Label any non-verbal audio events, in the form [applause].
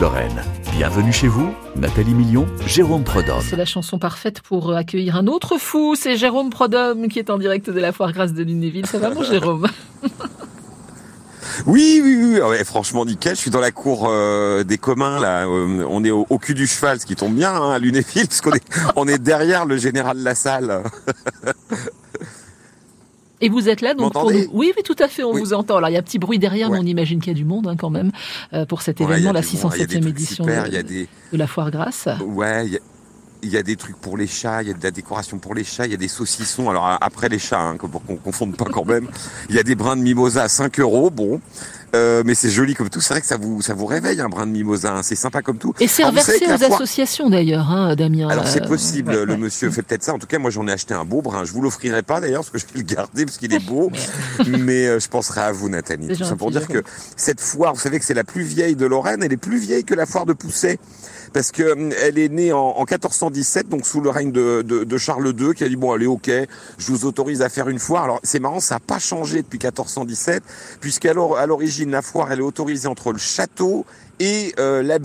Lorraine. Bienvenue chez vous, Nathalie Million, Jérôme Prodhomme. C'est la chanson parfaite pour accueillir un autre fou, c'est Jérôme Prodhomme qui est en direct de la foire Grâce de Lunéville. Ça va mon [laughs] Jérôme? Oui, oui, oui, ouais, franchement nickel. Je suis dans la cour euh, des communs là. Euh, on est au, au, cul du cheval, ce qui tombe bien hein, à Lunéville, parce qu'on est, on est derrière le général Lassalle. Et vous êtes là donc pour nous... Oui, oui, tout à fait, on Oui. vous entend. Alors il y a un petit bruit derrière, mais on imagine qu'il y a du monde hein, quand même euh, pour cet événement, la du monde, il y a des 607e trucs édition super, de, des, la foire Grâce. ouais, il y a- il y a des trucs pour les chats, il y a de la décoration pour les chats, il y a des saucissons. Alors après les chats, hein, pour qu'on confonde pas quand même, il y a des brins de mimosa à 5 euros. Bon, euh, mais c'est joli comme tout. C'est vrai que ça vous ça vous réveille un brin de mimosa. hein, C'est sympa comme tout. Et c'est savez reversé aux associations d'ailleurs, hein, Damien. Alors c'est Euh, possible, ouais, le ouais. monsieur fait peut-être ça. En tout cas, moi j'en ai acheté un beau brun. Je vous l'offrirai pas d'ailleurs parce que je vais le garder parce qu'il est beau. [laughs] Mais euh, je penserai à vous, Nathalie. Tout ça pour dire que cette foire, vous savez que c'est la plus vieille de Lorraine. Elle est plus vieille que la foire de Pousset. Parce que hum, elle est née en, en 1417, donc sous le règne de, de, de Charles II, qui a dit bon allez ok, je vous autorise à faire une foire. Alors c'est marrant, ça n'a pas changé depuis 1417, puisqu'à l'or- à l'origine la foire elle est autorisée entre le château et euh, l'abbaye.